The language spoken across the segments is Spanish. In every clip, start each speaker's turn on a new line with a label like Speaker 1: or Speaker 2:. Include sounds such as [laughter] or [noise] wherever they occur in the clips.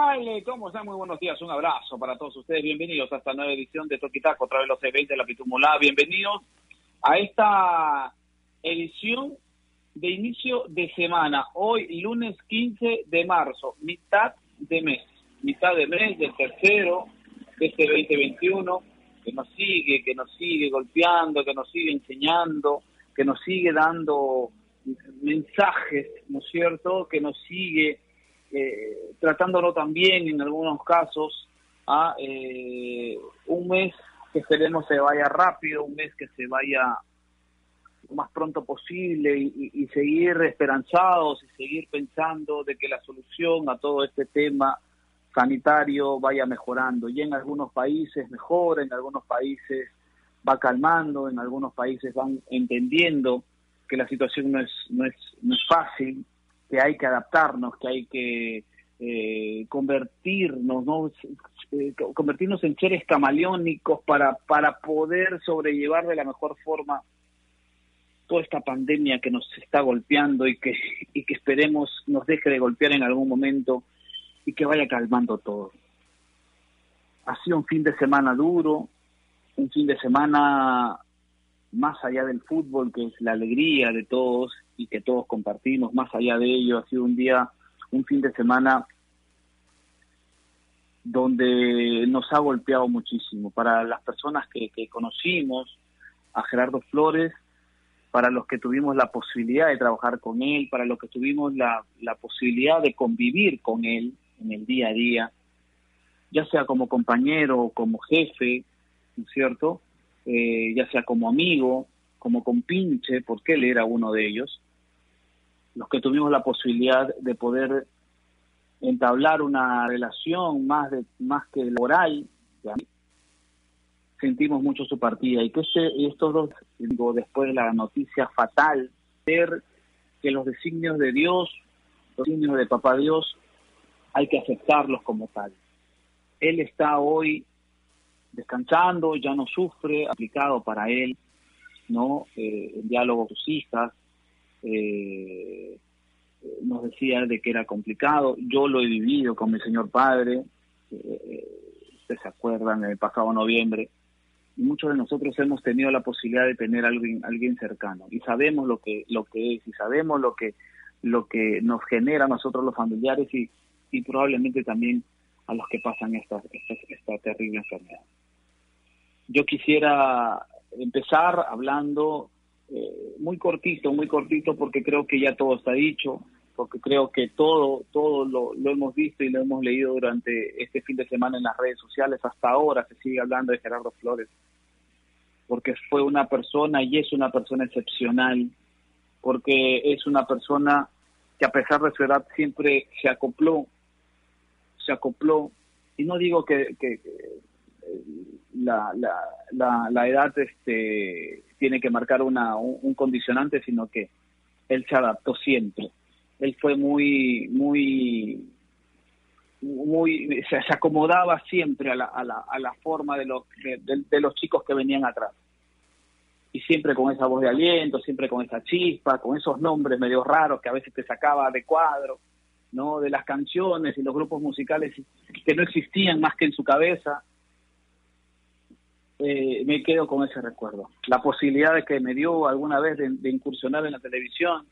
Speaker 1: ¿Qué tal? ¿Cómo están? Muy buenos días. Un abrazo para todos ustedes. Bienvenidos a esta nueva edición de Toquitaco, otra vez los C20 de la Pitumulá. Bienvenidos a esta edición de inicio de semana. Hoy, lunes 15 de marzo, mitad de mes. Mitad de mes del tercero de este 2021, que nos sigue, que nos sigue golpeando, que nos sigue enseñando, que nos sigue dando mensajes, ¿no es cierto? Que nos sigue eh, tratándolo también en algunos casos a eh, un mes que esperemos se vaya rápido, un mes que se vaya lo más pronto posible y, seguir esperanzados y seguir pensando de que la solución a todo este tema sanitario vaya mejorando. Y en algunos países mejora, en algunos países va calmando, en algunos países van entendiendo que la situación no es, no es, no es fácil, que hay que adaptarnos, que hay que eh, convertirnos, ¿no? Eh, convertirnos en seres camaleónicos para, para poder sobrellevar de la mejor forma toda esta pandemia que nos está golpeando y que, [laughs] y que esperemos nos deje de golpear en algún momento y que vaya calmando todo. Ha sido un fin de semana duro, un fin de semana más allá del fútbol, que es la alegría de todos y que todos compartimos, más allá de ello, ha sido un día, un fin de semana donde nos ha golpeado muchísimo. Para las personas que, conocimos a Gerardo Flores, para los que tuvimos la posibilidad de trabajar con él, para los que tuvimos la, posibilidad de convivir con él en el día a día, ya sea como compañero o como jefe, ¿no es cierto? Eh, ya sea como amigo, como compinche, porque él era uno de ellos, los que tuvimos la posibilidad de poder entablar una relación más de más que laboral, sentimos mucho su partida y que este, estos dos, digo, después de la noticia fatal, ver que los designios de Dios, los designios de Papá Dios, hay que aceptarlos como tal. Él está hoy descansando, ya no sufre, aplicado para él, ¿no? Eh, en diálogo con sus hijas, eh, nos decía de que era complicado, yo lo he vivido con mi señor padre, eh, ustedes se acuerdan, el pasado noviembre, y muchos de nosotros hemos tenido la posibilidad de tener a alguien, alguien cercano, y sabemos lo que, lo que es, y sabemos lo que, lo que nos genera a nosotros los familiares y, y probablemente también a los que pasan esta, esta, esta terrible enfermedad. Yo quisiera empezar hablando eh, muy cortito, muy cortito, porque creo que ya todo está dicho, porque creo que todo, todo lo, lo, hemos visto y lo hemos leído durante este fin de semana en las redes sociales. Hasta ahora se sigue hablando de Gerardo Flores, porque fue una persona y es una persona excepcional, porque es una persona que a pesar de su edad siempre se acopló, se acopló, y no digo que, que, la, la, la, edad este, tiene que marcar una, un, condicionante, sino que él se adaptó siempre. Él fue muy, muy, muy, se, acomodaba siempre a la, a la, a la forma de los, de, los chicos que venían atrás. Y siempre con esa voz de aliento, siempre con esa chispa, con esos nombres medio raros que a veces te sacaba de cuadro, ¿no? De las canciones y los grupos musicales que no existían más que en su cabeza eh, me quedo con ese recuerdo. La posibilidad que me dio alguna vez de, incursionar en la televisión.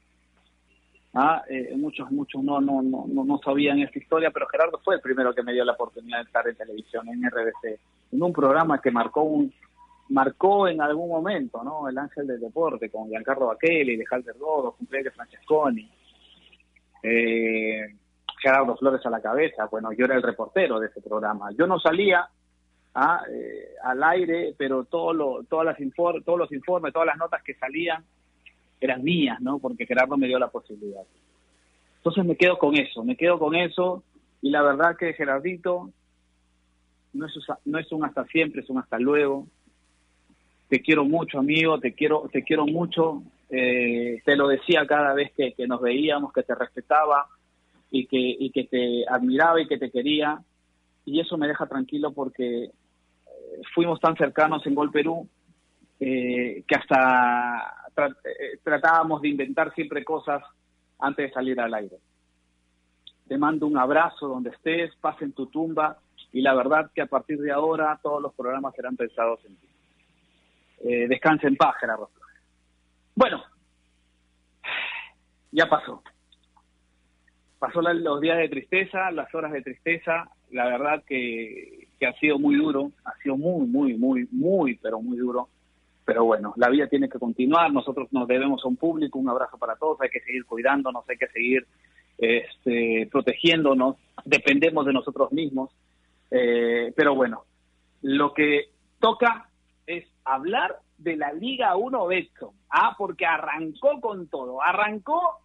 Speaker 1: ¿ah? Eh, muchos muchos no, no, no, no sabían esta historia, pero Gerardo fue el primero que me dio la oportunidad de estar en televisión, en RBC, en un programa que marcó un marcó en algún momento, ¿no? El Ángel del Deporte, con Giancarlo Halter Godo, con de Francesconi, eh, Gerardo Flores a la cabeza, bueno, yo era el reportero de ese programa. Yo no salía, eh, al aire, pero todo lo, todos los informes, todas las notas que salían eran mías, ¿no? Porque Gerardo me dio la posibilidad. Entonces me quedo con eso, me quedo con eso y la verdad que Gerardito no es, no es un hasta siempre, es un hasta luego. Te quiero mucho, amigo, te quiero, te quiero mucho. Eh, te lo decía cada vez que, que, nos veíamos, que te respetaba y que, y que te admiraba y que te quería. Y eso me deja tranquilo porque fuimos tan cercanos en Gol Perú que hasta tratábamos de inventar siempre cosas antes de salir al aire. Te mando un abrazo donde estés, paz en tu tumba y la verdad que a partir de ahora todos los programas serán pensados en ti. Eh, descansa en paz, Gerardo. Bueno, ya pasó. Pasó los días de tristeza, las horas de tristeza. La verdad que, ha sido muy duro, ha sido muy, muy, muy, muy, pero muy duro. Pero bueno, la vida tiene que continuar. Nosotros nos debemos a un público. Un abrazo para todos. Hay que seguir cuidándonos, hay que seguir este, protegiéndonos. Dependemos de nosotros mismos. Eh, pero bueno, lo que toca es hablar de la Liga 1 Betson, ah, porque arrancó con todo, arrancó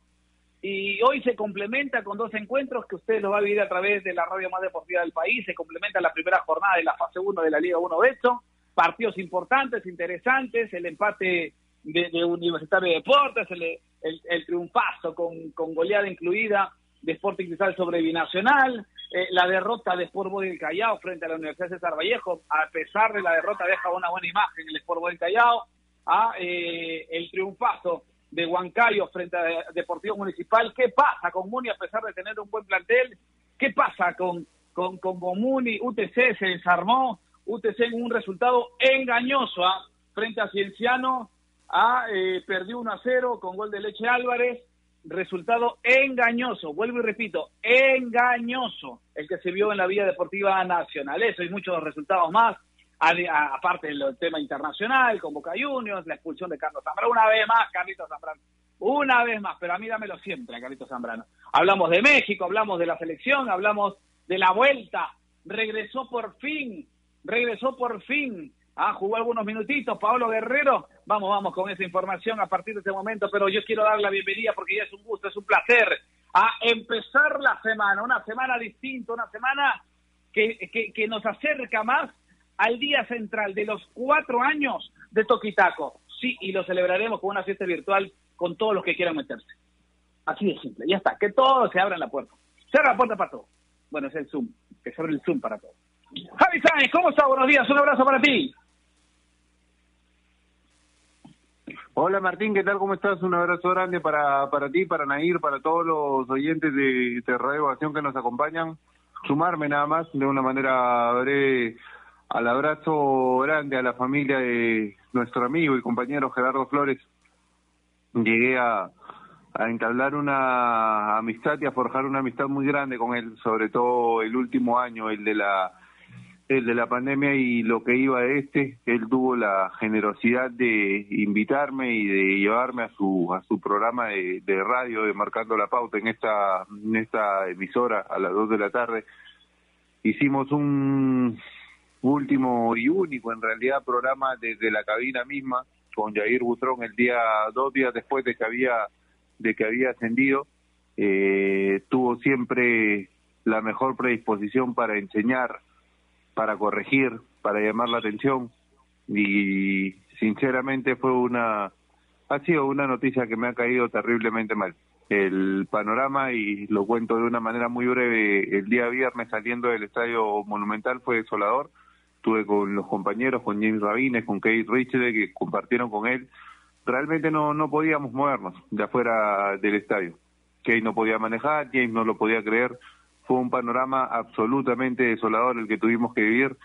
Speaker 1: y hoy se complementa con dos encuentros que usted lo va a vivir a través de la radio más deportiva del país, se complementa la primera jornada de la fase 1 de la Liga 1 Betson, partidos importantes, interesantes, el empate de, Universitario de Deportes, el, triunfazo con, con goleada incluida de Sporting Cristal sobre Binacional, eh, la derrota de Sport Boy del Callao frente a la Universidad César Vallejo, a pesar de la derrota deja una buena imagen el Sport Boy del Callao, a eh, el triunfazo de Huancayo frente a Deportivo Municipal. ¿Qué pasa con Muni a pesar de tener un buen plantel? ¿Qué pasa con, con, con, Muni? UTC se desarmó, UTC en un resultado engañoso ¿ah? frente a Cienciano, a, eh, perdió 1 a 0 con gol de Leche Álvarez resultado engañoso, vuelvo y repito, engañoso el que se vio en la Vía Deportiva Nacional. Eso y muchos resultados más, aparte del tema internacional, con Boca Juniors, la expulsión de Carlos Zambrano. Una vez más, Carlitos Zambrano. Una vez más, pero a mí dámelo siempre, Carlitos Zambrano. Hablamos de México, hablamos de la selección, hablamos de la vuelta. Regresó por fin, regresó por fin Ah, jugó algunos minutitos Pablo Guerrero. Vamos, vamos con esa información a partir de este momento, pero yo quiero dar la bienvenida porque ya es un gusto, es un placer a empezar la semana, una semana distinta, una semana que, que, nos acerca más al día central de los cuatro años de Toquitaco. Sí, y lo celebraremos con una fiesta virtual con todos los que quieran meterse. Así de simple, ya está, que todos se abran la puerta. Cierra la puerta para todos. Bueno, es el Zoom, que se abre el Zoom para todos. Javi Sáenz, ¿cómo está? Buenos días, un abrazo para ti.
Speaker 2: Hola Martín, ¿qué tal? ¿Cómo estás? Un abrazo grande para, para ti, para Nair, para todos los oyentes de, de Radio Acción que nos acompañan. Sumarme nada más de una manera breve al abrazo grande a la familia de nuestro amigo y compañero Gerardo Flores. Llegué a, a entablar una amistad y a forjar una amistad muy grande con él, sobre todo el último año, el de la el de la pandemia y lo que iba de este, él tuvo la generosidad de invitarme y de llevarme a su a su programa de, radio de marcando la pauta en esta en esta emisora a las dos de la tarde. Hicimos un último y único en realidad programa desde la cabina misma con Jair Butrón el día dos días después de que había de que había ascendido eh, tuvo siempre la mejor predisposición para enseñar para corregir, para llamar la atención y sinceramente fue una ha sido una noticia que me ha caído terriblemente mal. El panorama y lo cuento de una manera muy breve, el día viernes saliendo del Estadio Monumental fue desolador. Estuve con los compañeros, con James Rabines, con Kate Richard, que compartieron con él. Realmente no, no podíamos movernos de afuera del estadio. Kate no podía manejar, James no lo podía creer fue un panorama absolutamente desolador el que tuvimos que vivir,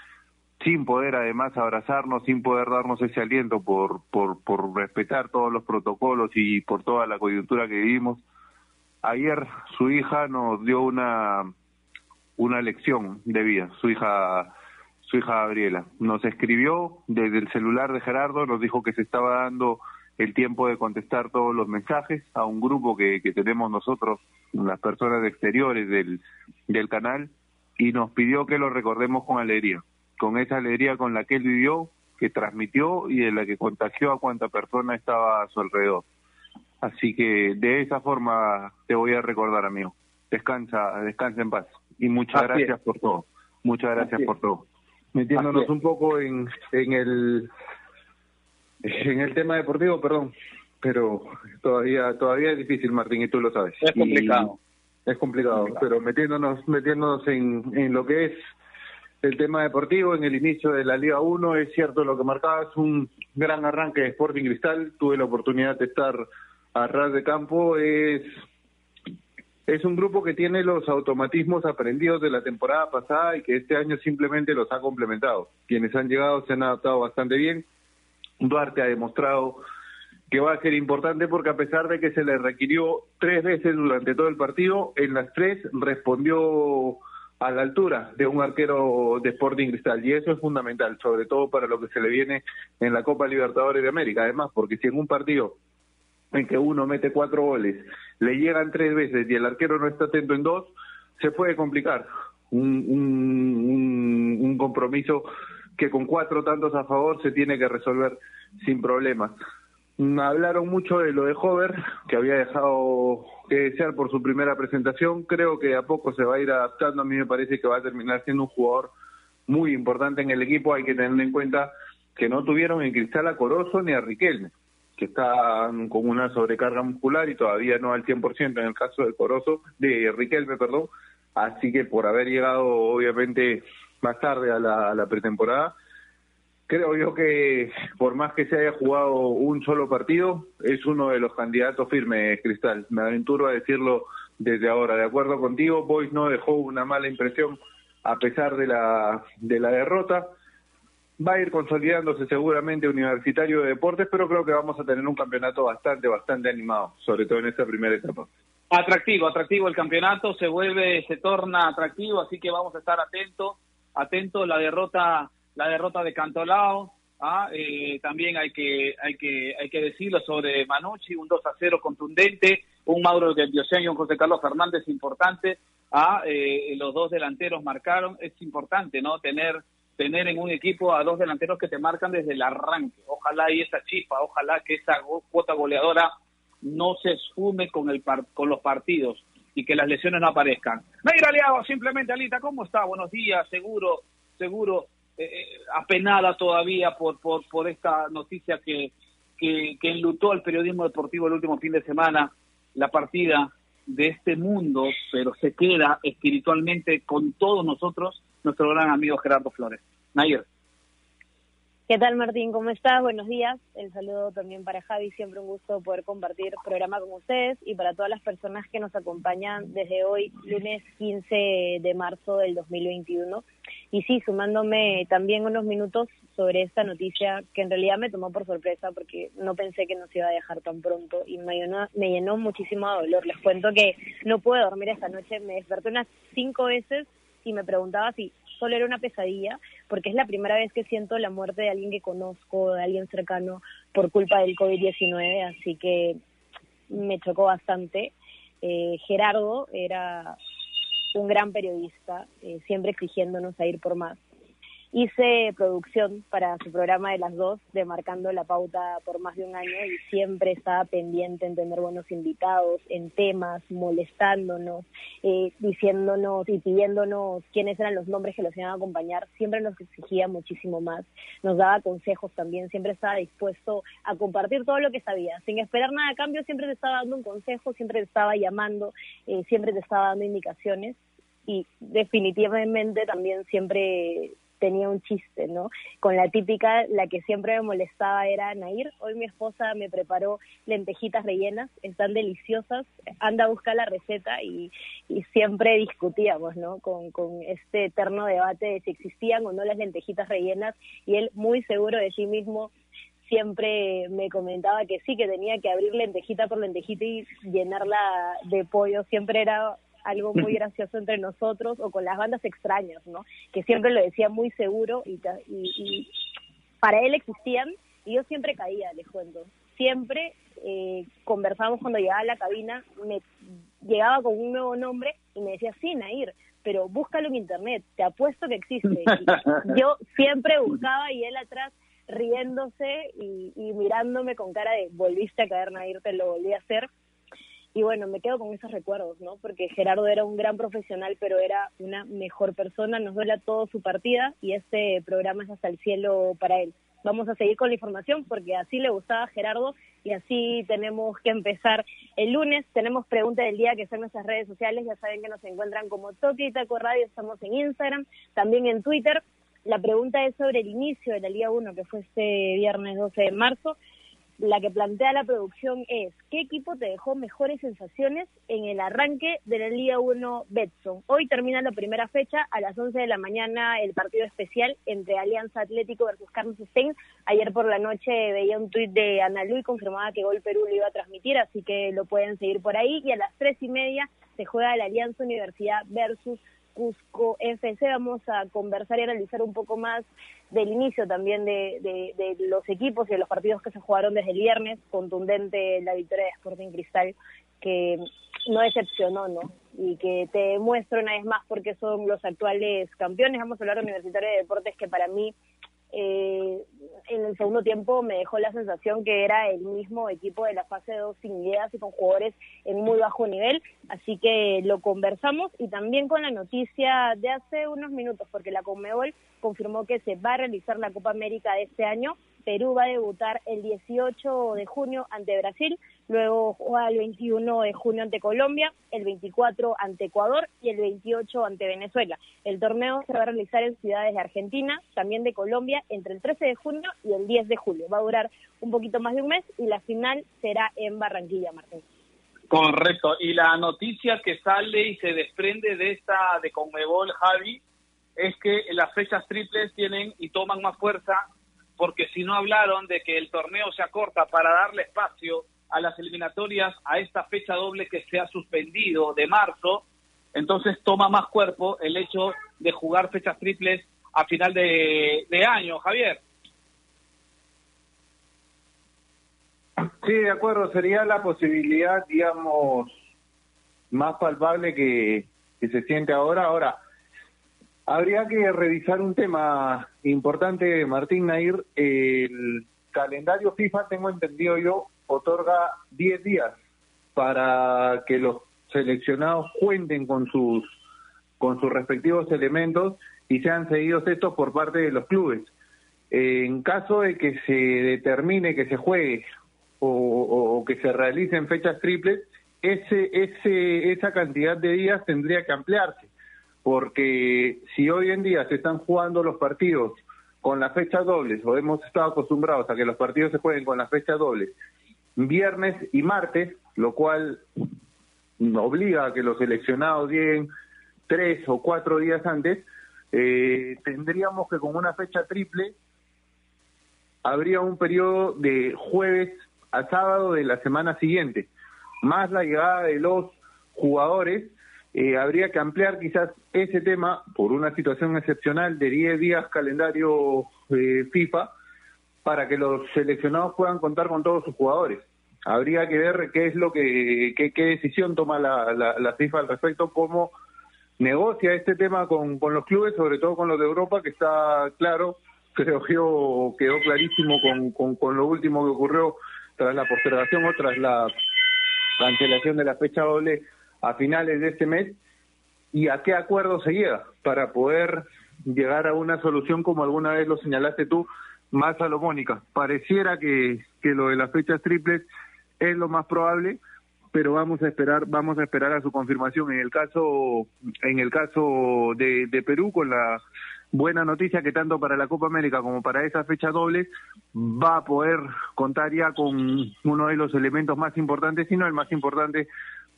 Speaker 2: sin poder además abrazarnos, sin poder darnos ese aliento por, por, por respetar todos los protocolos y por toda la coyuntura que vivimos. Ayer su hija nos dio una, una lección de vida, su hija su hija Gabriela. Nos escribió desde el celular de Gerardo, nos dijo que se estaba dando el tiempo de contestar todos los mensajes a un grupo que, que tenemos nosotros, las personas exteriores del, del canal, y nos pidió que lo recordemos con alegría, con esa alegría con la que él vivió, que transmitió y de la que contagió a cuanta persona estaba a su alrededor. Así que de esa forma te voy a recordar, amigo. Descansa, descansa en paz. Y muchas gracias por todo. Muchas gracias por todo. Metiéndonos un poco en, en el en el tema deportivo, perdón, pero todavía todavía es difícil, Martín, y tú lo sabes.
Speaker 1: Es complicado.
Speaker 2: es complicado, pero metiéndonos metiéndonos en, en lo que es el tema deportivo en el inicio de la Liga 1. Es cierto lo que marcabas, un gran arranque de Sporting Cristal. Tuve la oportunidad de estar a ras de campo. Es, es un grupo que tiene los automatismos aprendidos de la temporada pasada y que este año simplemente los ha complementado. Quienes han llegado se han adaptado bastante bien. Duarte ha demostrado que va a ser importante porque a pesar de que se le requirió tres veces durante todo el partido, en las tres respondió a la altura de un arquero de Sporting Cristal y eso es fundamental, sobre todo para lo que se le viene en la Copa Libertadores de América. Además, porque si en un partido en que uno mete cuatro goles, le llegan tres veces y el arquero no está atento en dos, se puede complicar un, un, compromiso que con cuatro tantos a favor se tiene que resolver sin problemas. Hablaron mucho de lo de Hover, que había dejado que desear por su primera presentación. Creo que a poco se va a ir adaptando. A mí me parece que va a terminar siendo un jugador muy importante en el equipo. Hay que tener en cuenta que no tuvieron en Cristal a Corozo ni a Riquelme, que están con una sobrecarga muscular y todavía no al 100% en el caso de Corozo, de Riquelme, perdón. Así que por haber llegado, obviamente, más tarde a la, a la pretemporada, Creo yo que por más que se haya jugado un solo partido, es uno de los candidatos firmes, Cristal. Me aventuro a decirlo desde ahora. De acuerdo contigo, Boys no dejó una mala impresión a pesar de la, de la derrota. Va a ir consolidándose seguramente Universitario de Deportes, pero creo que vamos a tener un campeonato bastante, bastante animado, sobre todo en esta primera etapa.
Speaker 1: Atractivo, atractivo el campeonato, se vuelve, se torna atractivo, así que vamos a estar atentos, atentos. La derrota la derrota de Cantolao, ¿ah? eh, también hay que, hay, que, hay que decirlo sobre Manucci, un 2 a 0 contundente, un Mauro del Diosén y un José Carlos Fernández importante, ¿ah? eh, los dos delanteros marcaron, es importante, ¿no? Tener, tener en un equipo a dos delanteros que te marcan desde el arranque, ojalá y esa chispa, ojalá que esa cuota goleadora no se esfume con, el con los partidos y que las lesiones no aparezcan. Nair Aliado, simplemente Alita, ¿cómo está? Buenos días, seguro, seguro eh, apenada todavía por, por, por esta noticia que, que, que enlutó al periodismo deportivo el último fin de semana, la partida de este mundo, pero se queda espiritualmente con todos nosotros, nuestro gran amigo Gerardo Flores. Nair.
Speaker 3: ¿Qué tal Martín? ¿Cómo estás? Buenos días. El saludo también para Javi. Siempre un gusto poder compartir programa con ustedes y para todas las personas que nos acompañan desde hoy, lunes 15 de marzo del 2021. Y sí, sumándome también unos minutos sobre esta noticia que en realidad me tomó por sorpresa porque no pensé que nos iba a dejar tan pronto y me llenó, me llenó muchísimo de dolor. Les cuento que no pude dormir esta noche. Me desperté unas cinco veces y me preguntaba si solo era una pesadilla, porque es la primera vez que siento la muerte de alguien que conozco, de alguien cercano, por culpa del COVID-19, así que me chocó bastante. Eh, Gerardo era un gran periodista, eh, siempre exigiéndonos a ir por más hice producción para su programa de las dos, de Marcando la Pauta por más de un año y siempre estaba pendiente en tener buenos invitados, en temas, molestándonos, eh, diciéndonos y pidiéndonos quiénes eran los nombres que los iban a acompañar. Siempre nos exigía muchísimo más, nos daba consejos también, siempre estaba dispuesto a compartir todo lo que sabía, sin esperar nada a cambio, siempre te estaba dando un consejo, siempre te estaba llamando, eh, siempre te estaba dando indicaciones. Y definitivamente también siempre tenía un chiste, ¿no? Con la típica, la que siempre me molestaba era Nair, hoy mi esposa me preparó lentejitas rellenas, están deliciosas, anda a buscar la receta y, siempre discutíamos, ¿no? Con, con este eterno debate de si existían o no las lentejitas rellenas y él muy seguro de sí mismo siempre me comentaba que sí, que tenía que abrir lentejita por lentejita y llenarla de pollo, siempre era algo muy gracioso entre nosotros o con las bandas extrañas, ¿no? Que siempre lo decía muy seguro y, y, para él existían y yo siempre caía, les cuento. Siempre eh, conversamos cuando llegaba a la cabina, me llegaba con un nuevo nombre y me decía, sí, Nair, pero búscalo en internet, te apuesto que existe. yo siempre buscaba y él atrás riéndose y, y mirándome con cara de, volviste a caer, Nair, te lo volví a hacer y bueno, me quedo con esos recuerdos, ¿no? Porque Gerardo era un gran profesional, pero era una mejor persona, nos duele todo su partida y este programa es hasta el cielo para él. vamos a seguir con la información porque así le gustaba a Gerardo y así tenemos que empezar el lunes. Tenemos preguntas del día que son nuestras redes sociales, ya saben que nos encuentran como Toque y Taco Radio, estamos en Instagram, también en Twitter. La pregunta es sobre el inicio de la Liga 1 que fue este viernes 12 de marzo la que plantea la producción es, ¿qué equipo te dejó mejores sensaciones en el arranque de la Liga 1 Betson? Hoy termina la primera fecha, a las 11 de la mañana el partido especial entre Alianza Atlético versus Carlos Stein. Ayer por la noche veía un tuit de Ana y confirmaba que Gol Perú lo iba a transmitir, así que lo pueden seguir por ahí. Y a las tres y media se juega la Alianza Universidad versus Cusco FC. Vamos a conversar y analizar un poco más del inicio también de, de, los equipos y de los partidos que se jugaron desde el viernes. Contundente la victoria de Sporting Cristal, que no decepcionó, ¿no? Y que te muestro una vez más porque son los actuales campeones. Vamos a hablar de Universitario de Deportes, que para mí eh, en el segundo tiempo me dejó la sensación que era el mismo equipo de la fase 2 sin ideas y con jugadores en muy bajo nivel, así que lo conversamos y también con la noticia de hace unos minutos, porque la Conmebol confirmó que se va a realizar la Copa América de este año Perú va a debutar el 18 de junio ante Brasil, luego juega el 21 de junio ante Colombia, el 24 ante Ecuador y el 28 ante Venezuela. El torneo se va a realizar en ciudades de Argentina, también de Colombia, entre el 13 de junio y el 10 de julio. Va a durar un poquito más de un mes y la final será en Barranquilla, Martín.
Speaker 1: Correcto. Y la noticia que sale y se desprende de esta de Conmebol, Javi, es que las fechas triples tienen y toman más fuerza porque si no hablaron de que el torneo se acorta para darle espacio a las eliminatorias a esta fecha doble que se ha suspendido de marzo, entonces toma más cuerpo el hecho de jugar fechas triples a final de, año, Javier.
Speaker 2: Sí, de acuerdo, sería la posibilidad, digamos, más palpable que, que se siente ahora. Ahora, Habría que revisar un tema importante, Martín Nair. El calendario FIFA, tengo entendido yo, otorga 10 días para que los seleccionados cuenten con sus con sus respectivos elementos y sean seguidos estos por parte de los clubes. En caso de que se determine que se juegue o, o, que se realicen fechas triples, ese, ese, esa cantidad de días tendría que ampliarse porque si hoy en día se están jugando los partidos con las fechas dobles, o hemos estado acostumbrados a que los partidos se jueguen con las fechas dobles, viernes y martes, lo cual obliga a que los seleccionados lleguen tres o cuatro días antes, eh, tendríamos que con una fecha triple habría un periodo de jueves a sábado de la semana siguiente, más la llegada de los jugadores eh, habría que ampliar quizás ese tema por una situación excepcional de 10 días calendario eh, FIFA para que los seleccionados puedan contar con todos sus jugadores. Habría que ver qué es lo que, qué, decisión toma la, la, FIFA al respecto, cómo negocia este tema con, con los clubes, sobre todo con los de Europa, que está claro, [laughs] creo que quedó clarísimo con, con lo último que ocurrió tras la postergación o tras la cancelación de la fecha doble a finales de este mes y a qué acuerdo se llega para poder llegar a una solución como alguna vez lo señalaste tú, más salomónica. Pareciera que, que lo de las fechas triples es lo más probable, pero vamos a esperar, vamos a esperar a su confirmación. En el caso, en el caso de, de Perú, con la buena noticia que tanto para la Copa América como para esa fecha doble va a poder contar ya con uno de los elementos más importantes, si no el más importante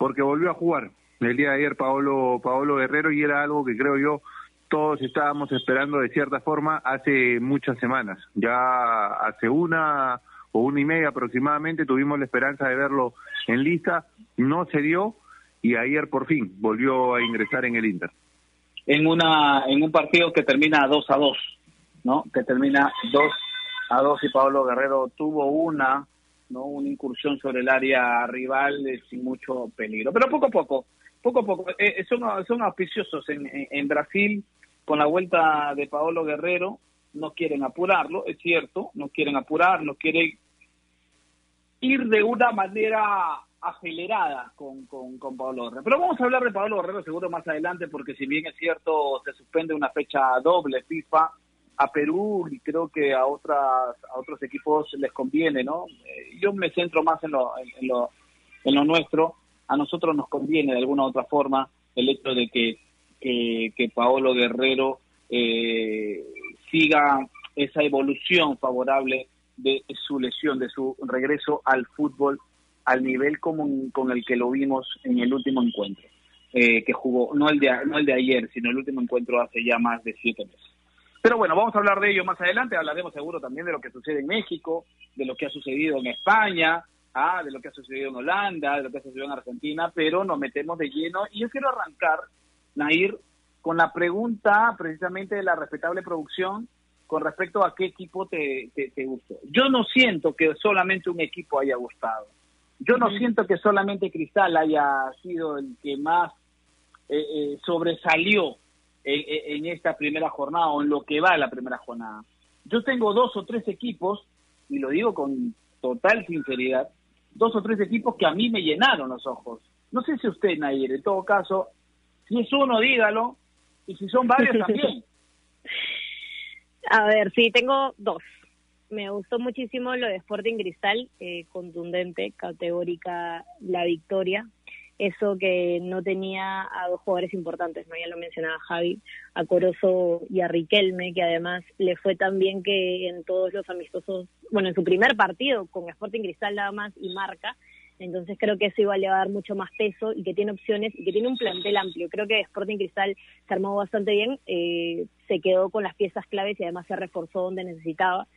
Speaker 2: porque volvió a jugar el día de ayer Paolo, Paolo Guerrero y era algo que creo yo todos estábamos esperando de cierta forma hace muchas semanas. Ya hace una o una y media aproximadamente tuvimos la esperanza de verlo en lista, no se dio y ayer por fin volvió a ingresar en el Inter.
Speaker 1: En una en un partido que termina 2 a 2, ¿no? Que termina 2 a 2 y Paolo Guerrero tuvo una no una incursión sobre el área rival sin mucho peligro. Pero poco a poco, poco a poco, eh, eh, son, son auspiciosos en, en, Brasil con la vuelta de Paolo Guerrero, no quieren apurarlo, es cierto, no quieren apurar, no quieren ir de una manera acelerada con, con, con Pablo Guerrero. Pero vamos a hablar de Pablo Guerrero seguro más adelante, porque si bien es cierto, se suspende una fecha doble FIFA, a Perú y creo que a otras a otros equipos les conviene, ¿no? Eh, yo me centro más en lo, en, lo en lo nuestro. A nosotros nos conviene de alguna u otra forma el hecho de que que, Paolo Guerrero eh, siga esa evolución favorable de su lesión, de su regreso al fútbol al nivel como, con el que lo vimos en el último encuentro eh, que jugó, no el, de, no el de ayer, sino el último encuentro hace ya más de siete meses. Pero bueno, vamos a hablar de ello más adelante, hablaremos seguro también de lo que sucede en México, de lo que ha sucedido en España, ah, de lo que ha sucedido en Holanda, de lo que ha sucedido en Argentina, pero nos metemos de lleno y yo quiero arrancar, Nair, con la pregunta precisamente de la respetable producción con respecto a qué equipo te, te, gustó. Yo no siento que solamente un equipo haya gustado. Yo no siento que solamente Cristal haya sido el que más eh, eh, sobresalió en, esta primera jornada o en lo que va la primera jornada. Yo tengo dos o tres equipos, y lo digo con total sinceridad, dos o tres equipos que a mí me llenaron los ojos. No sé si usted, Nair, en todo caso, si es uno, dígalo, y si son varios [laughs] también.
Speaker 3: A ver, sí, tengo dos. Me gustó muchísimo lo de Sporting Cristal, eh, contundente, categórica la victoria. Eso que no tenía a dos jugadores importantes, no ya lo mencionaba Javi, a Corozo y a Riquelme, que además le fue tan bien que en todos los amistosos, bueno, en su primer partido con Sporting Cristal nada más y marca, entonces creo que eso iba a le mucho más peso y que tiene opciones y que tiene un plantel amplio. Creo que Sporting Cristal se armó bastante bien, eh, se quedó con las piezas claves y además se reforzó donde necesitaba,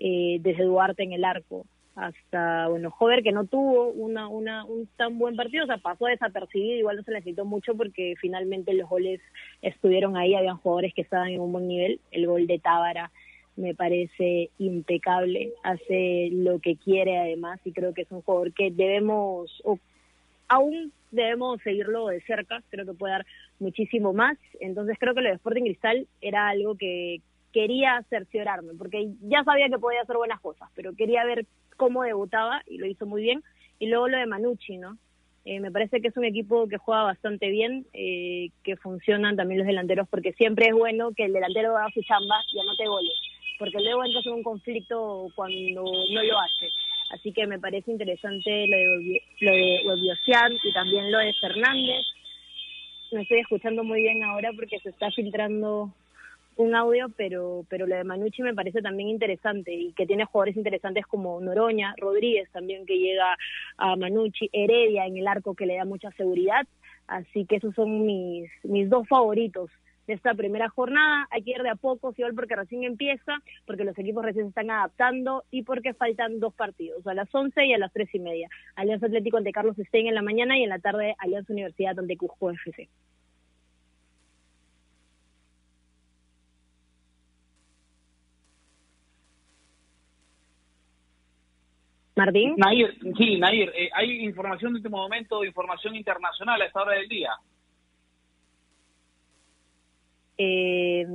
Speaker 3: eh, desde Duarte en el arco hasta, bueno, Jover que no tuvo una, una, un tan buen partido, o sea, pasó desapercibido, igual no se necesitó mucho porque finalmente los goles estuvieron ahí, habían jugadores que estaban en un buen nivel, el gol de Tábara me parece impecable, hace lo que quiere además y creo que es un jugador que debemos, o aún debemos seguirlo de cerca, creo que puede dar muchísimo más, entonces creo que lo de Sporting Cristal era algo que quería cerciorarme, porque ya sabía que podía hacer buenas cosas, pero quería ver cómo debutaba y lo hizo muy bien, y luego lo de Manucci, ¿no? Eh, me parece que es un equipo que juega bastante bien, eh, que funcionan también los delanteros, porque siempre es bueno que el delantero haga su chamba y anote goles porque luego entras en un conflicto cuando no lo hace. Así que me parece interesante lo de, lo de y también lo de Fernández. Me estoy escuchando muy bien ahora porque se está filtrando un audio, pero, pero lo de Manucci me parece también interesante y que tiene jugadores interesantes como Noroña, Rodríguez también que llega a Manucci, Heredia en el arco que le da mucha seguridad. Así que esos son mis, mis dos favoritos de esta primera jornada. Hay que ir de a poco, igual porque recién empieza, porque los equipos recién se están adaptando y porque faltan dos partidos, a las 11 y a las 3 y media. Alianza Atlético ante Carlos Stein en la mañana y en la tarde Alianza Universidad ante Cusco FC. Martín.
Speaker 1: Nair, sí, Nair, eh, hay información de este momento, información internacional a esta hora del día.
Speaker 3: Eh,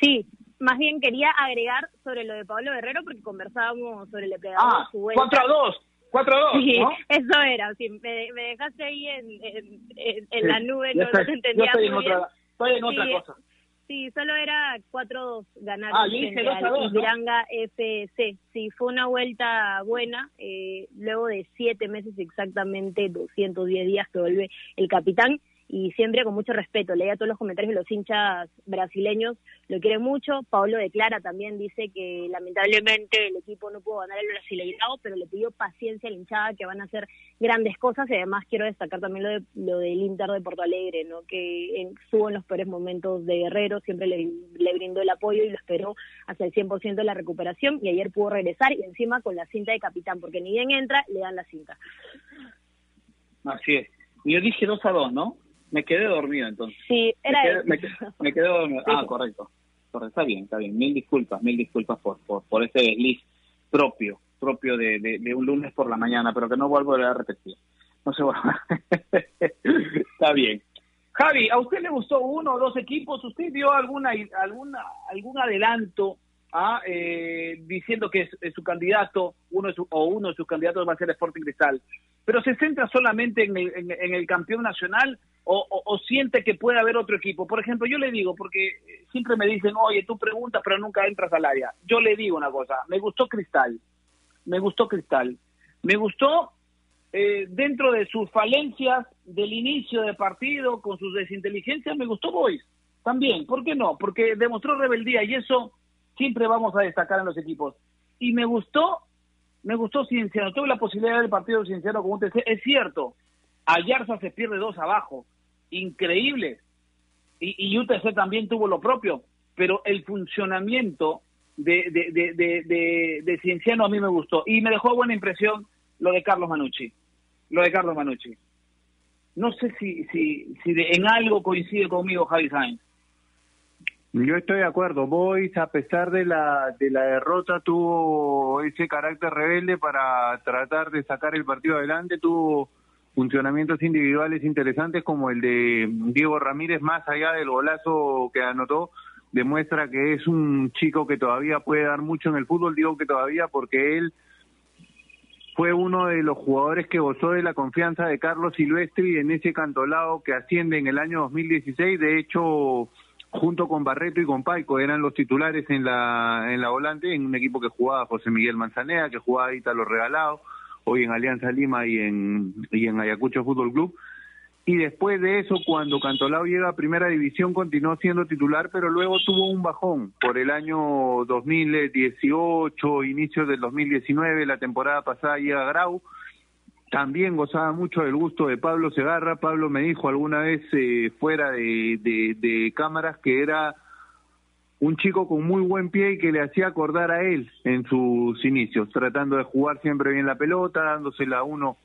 Speaker 3: sí, más bien quería agregar sobre lo de Pablo Guerrero porque conversábamos sobre el depredador
Speaker 1: ah, 4 a 2. 4 a 2. Sí,
Speaker 3: eso era. Sí, me, dejaste ahí en, en, la nube, no, estoy, entendía
Speaker 1: estoy en Otra, estoy en otra cosa.
Speaker 3: Sí, solo era 4-2 ganar ah, frente al FC. Sí, fue una vuelta buena. Eh, luego de siete meses exactamente, 210 días que vuelve el capitán y siempre con mucho respeto. Leía todos los comentarios de los hinchas brasileños, lo quiere mucho. Pablo declara también, dice que lamentablemente el equipo no pudo ganar el brasileirado, pero le pidió paciencia al hinchada que van a hacer grandes cosas y además quiero destacar también lo, de, lo del Inter de Porto Alegre, ¿no? que estuvo en los peores momentos de Guerrero, siempre le, le brindó el apoyo y lo esperó hasta el 100% de la recuperación y ayer pudo regresar y encima con la cinta de capitán, porque ni bien entra, le dan la cinta.
Speaker 1: Así es. Yo dije 2 a 2, ¿no? Me quedé dormido entonces.
Speaker 3: Sí, era
Speaker 1: me quedé, me, quedé dormido. Ah, [laughs] correcto. Está bien, está bien. Mil disculpas, mil disculpas por, por, por ese desliz propio, propio de, de, un lunes por la mañana, pero que no vuelvo a repetir. No se vuelva. [laughs] está bien. Javi, ¿a usted le gustó uno o dos equipos? ¿Usted vio alguna, alguna, algún adelanto ¿ah? diciendo que es, su candidato, uno o uno de sus candidatos va a ser Sporting Cristal, pero se centra solamente en el, campeón nacional o, siente que puede haber otro equipo. Por ejemplo, yo le digo, porque siempre me dicen, oye, tú preguntas, pero nunca entras al área. Yo le digo una cosa, me gustó Cristal, me gustó Cristal, me gustó eh, dentro de sus falencias del inicio de partido, con sus desinteligencias, me gustó Boys también. ¿Por qué no? Porque demostró rebeldía y eso siempre vamos a destacar en los equipos. Y me gustó, me gustó Cienciano. Tuve la posibilidad del partido de Cienciano con UTC. Es cierto, Ayarza se pierde dos abajo. Increíble. Y, y UTC también tuvo lo propio. Pero el funcionamiento de, de, de, de, Cienciano a mí me gustó. Y me dejó buena impresión lo de Carlos Manucci. Lo de Carlos Manucci. No sé si, si, si en algo coincide conmigo Javi Sainz.
Speaker 2: Yo estoy de acuerdo. Boys, a pesar de la, de la derrota, tuvo ese carácter rebelde para tratar de sacar el partido adelante. Tuvo funcionamientos individuales interesantes como el de Diego Ramírez, más allá del golazo que anotó, demuestra que es un chico que todavía puede dar mucho en el fútbol. Digo que todavía porque él fue uno de los jugadores que gozó de la confianza de Carlos Silvestri en ese cantolado que asciende en el año 2016. De hecho junto con Barreto y con Paico, eran los titulares en la, en la volante, en un equipo que jugaba José Miguel Manzanea, que jugaba Ítalo Regalado, hoy en Alianza Lima y en, y en Ayacucho Fútbol Club. Y después de eso, cuando Cantolao llega a Primera División, continuó siendo titular, pero luego tuvo un bajón por el año 2018, inicio del 2019, la temporada pasada llega Grau, también gozaba mucho del gusto de Pablo Segarra. Pablo me dijo alguna vez eh, fuera de, cámaras que era un chico con muy buen pie y que le hacía acordar a él en sus inicios, tratando de jugar siempre bien la pelota, dándosela a uno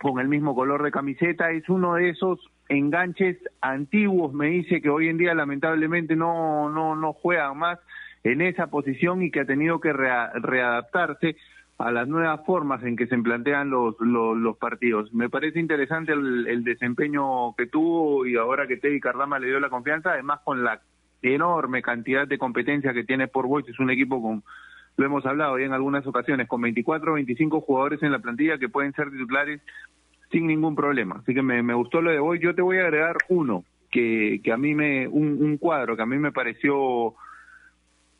Speaker 2: con el mismo color de camiseta. Es uno de esos enganches antiguos, me dice que hoy en día lamentablemente no, no, no juegan más en esa posición y que ha tenido que readaptarse a las nuevas formas en que se plantean los, los, partidos. Me parece interesante el, desempeño que tuvo y ahora que Teddy Cardama le dio la confianza, además con la enorme cantidad de competencia que tiene por Boys, es un equipo con, lo hemos hablado ya en algunas ocasiones, con 24 o 25 jugadores en la plantilla que pueden ser titulares sin ningún problema. Así que me, me gustó lo de Boys. Yo te voy a agregar uno, que, que a mí me, un, un cuadro que a mí me pareció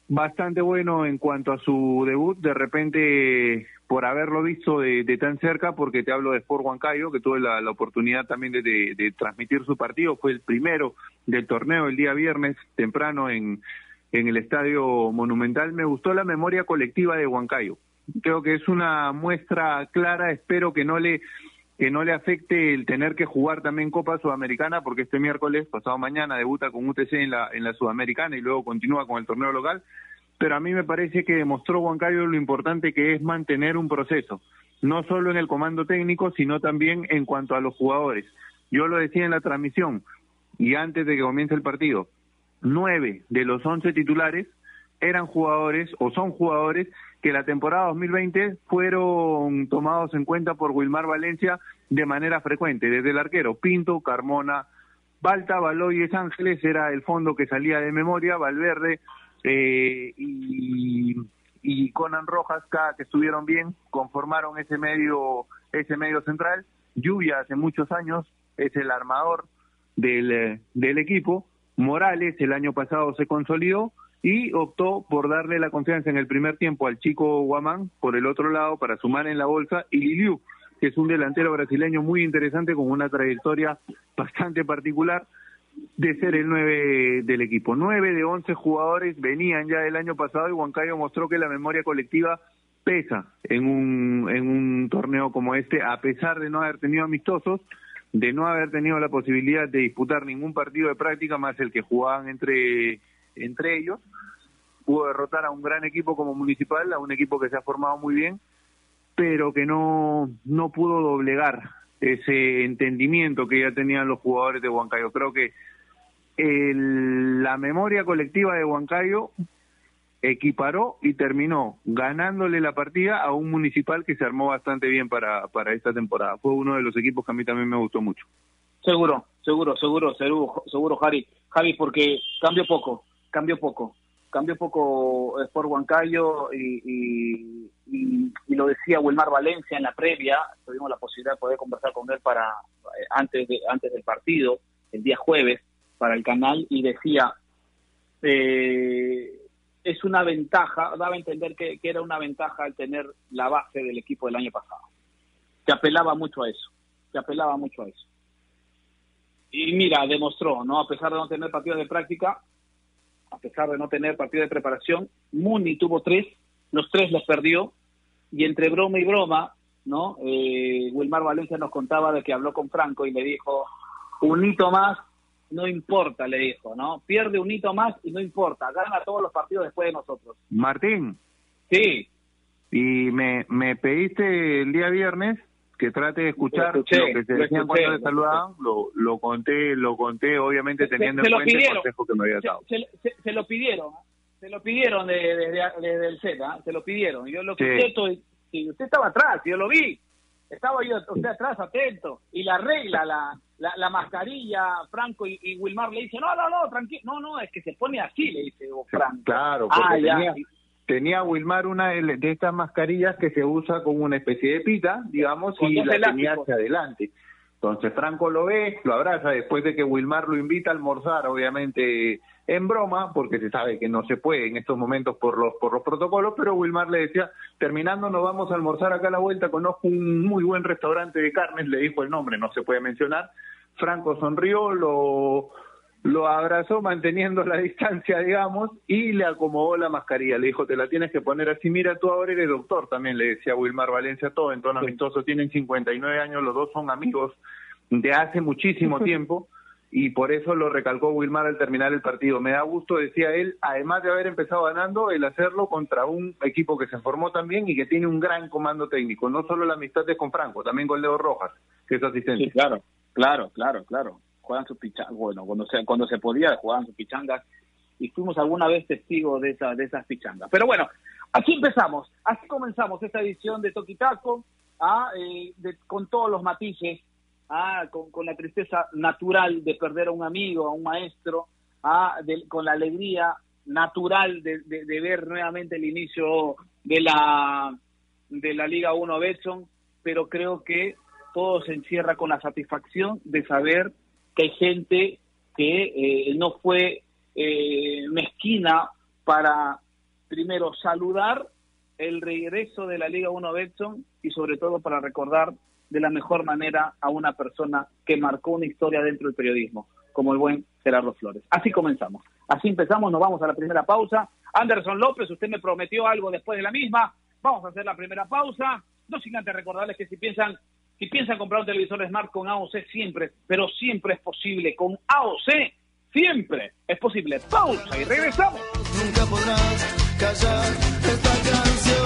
Speaker 2: bastante bueno en cuanto a su debut, de repente por haberlo visto de, tan cerca, porque te hablo de Sport Huancayo, que tuve la, oportunidad también de, transmitir su partido, fue el primero del torneo el día viernes temprano en, en el Estadio Monumental. Me gustó la memoria colectiva de Huancayo. Creo que es una muestra clara, espero que no le que no le afecte el tener que jugar también Copa Sudamericana, porque este miércoles, pasado mañana, debuta con UTC en la, en la Sudamericana y luego continúa con el torneo local. Pero a mí me parece que demostró Huancayo lo importante que es mantener un proceso, no solo en el comando técnico, sino también en cuanto a los jugadores. Yo lo decía en la transmisión y antes de que comience el partido, nueve de los once titulares eran jugadores o son jugadores que la temporada 2020 fueron tomados en cuenta por Wilmar Valencia de manera frecuente, desde el arquero Pinto, Carmona, Balta, Baloyes Ángeles era el fondo que salía de memoria, Valverde eh, y, y Conan Rojas, cada que estuvieron bien, conformaron ese medio, ese medio central. Lluvia hace muchos años es el armador del, del equipo. Morales el año pasado se consolidó y optó por darle la confianza en el primer tiempo al chico Guamán por el otro lado para sumar en la bolsa y Liliu, que es un delantero brasileño muy interesante con una trayectoria bastante particular de ser el 9 del equipo. 9 de 11 jugadores venían ya del año pasado y Huancayo mostró que la memoria colectiva pesa en un, en un torneo como este, a pesar de no haber tenido amistosos, de no haber tenido la posibilidad de disputar ningún partido de práctica más el que jugaban entre entre ellos. Pudo derrotar a un gran equipo como Municipal, a un equipo que se ha formado muy bien, pero que no, no pudo doblegar ese entendimiento que ya tenían los jugadores de Huancayo. Creo que la memoria colectiva de Huancayo equiparó y terminó ganándole la partida a un municipal que se armó bastante bien para, para esta temporada. Fue uno de los equipos que a mí también me gustó mucho.
Speaker 1: Seguro, seguro, seguro, seguro, seguro, Javi. Javi, porque cambió poco cambió poco. cambió poco Sport Huancayo y, y, lo decía Wilmar Valencia en la previa, tuvimos la posibilidad de poder conversar con él para eh, antes, de, antes del partido, el día jueves, para el canal, y decía, eh, es una ventaja, daba a entender que, era una ventaja al tener la base del equipo del año pasado. Se apelaba mucho a eso, se apelaba mucho a eso. Y mira, demostró, ¿no? A pesar de no tener partido de práctica, a pesar de no tener partido de preparación, Muni tuvo tres, los tres los perdió, y entre broma y broma, ¿no? Eh, Wilmar Valencia nos contaba de que habló con Franco y le dijo, un hito más, no importa, le dijo, ¿no? Pierde un hito más y no importa, gana todos los partidos después de nosotros.
Speaker 2: Martín.
Speaker 1: Sí.
Speaker 2: Y me, me pediste el día viernes que trate de escuchar lo, que se decían cuando te saludaban, lo, lo conté, lo conté, obviamente teniendo en cuenta el consejo que me había dado.
Speaker 1: Se, lo pidieron, se lo pidieron desde de, el Z, se lo pidieron. Yo lo que sí. usted estaba atrás, yo lo vi, estaba yo usted atrás atento, y la regla, la, la, mascarilla, Franco y, Wilmar le dice, no, no, no, tranquilo, no, no, es que se pone así, le dice Franco.
Speaker 2: Claro, porque ah, ya tenía Wilmar una de estas mascarillas que se usa como una especie de pita, digamos, y la tenía hacia adelante. Entonces Franco lo ve, lo abraza después de que Wilmar lo invita a almorzar, obviamente en broma, porque se sabe que no se puede en estos momentos por los por los protocolos, pero Wilmar le decía, terminando nos vamos a almorzar acá a la vuelta, conozco un muy buen restaurante de carnes, le dijo el nombre, no se puede mencionar. Franco sonrió, lo lo abrazó manteniendo la [laughs] distancia, digamos, y le acomodó la mascarilla. Le dijo, te la tienes que poner así. Mira, tú ahora eres doctor, también le decía Wilmar Valencia, todo en tono amistoso. Tienen 59 años, los dos son amigos de hace muchísimo [laughs] tiempo y por eso lo recalcó Wilmar al terminar el partido. Me da gusto, decía él, además de haber empezado ganando, el hacerlo contra un equipo que se formó también y que tiene un gran comando técnico. No solo la amistad de con Franco, también con Leo Rojas, que es asistente.
Speaker 1: Sí, claro, claro, claro, claro juegan sus pichangas, bueno, cuando se, cuando se podía jugaban sus pichangas y fuimos alguna vez testigos de, esa, de esas pichangas. Pero bueno, así empezamos, así comenzamos esta edición de Toquitaco, ¿ah? eh, con todos los matices, ¿ah? con, la tristeza natural de perder a un amigo, a un maestro, ¿ah? con la alegría natural de, de, ver nuevamente el inicio de la, de la Liga 1 Betson, pero creo que todo se encierra con la satisfacción de saber que hay gente que eh, no fue eh, mezquina para, primero, saludar el regreso de la Liga 1 Betson y sobre todo para recordar de la mejor manera a una persona que marcó una historia dentro del periodismo, como el buen Gerardo Flores. Así comenzamos. Así empezamos, nos vamos a la primera pausa. Anderson López, usted me prometió algo después de la misma. Vamos a hacer la primera pausa. No sin antes recordarles que si piensan si piensan comprar un televisor Smart con AOC, siempre, pero siempre es posible. Con AOC, siempre es posible. Pausa y regresamos. Nunca podrás callar esta canción.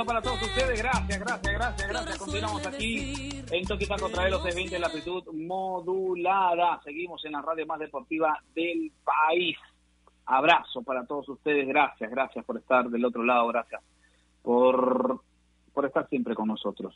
Speaker 1: Abrazo, para todos ustedes. Gracias, gracias, gracias, gracias. Continuamos aquí en Toquita contra los 20 en la actitud modulada. Seguimos en la radio más deportiva del país. Abrazo para todos ustedes. Gracias, gracias por estar del otro lado. Gracias por, por estar siempre con nosotros.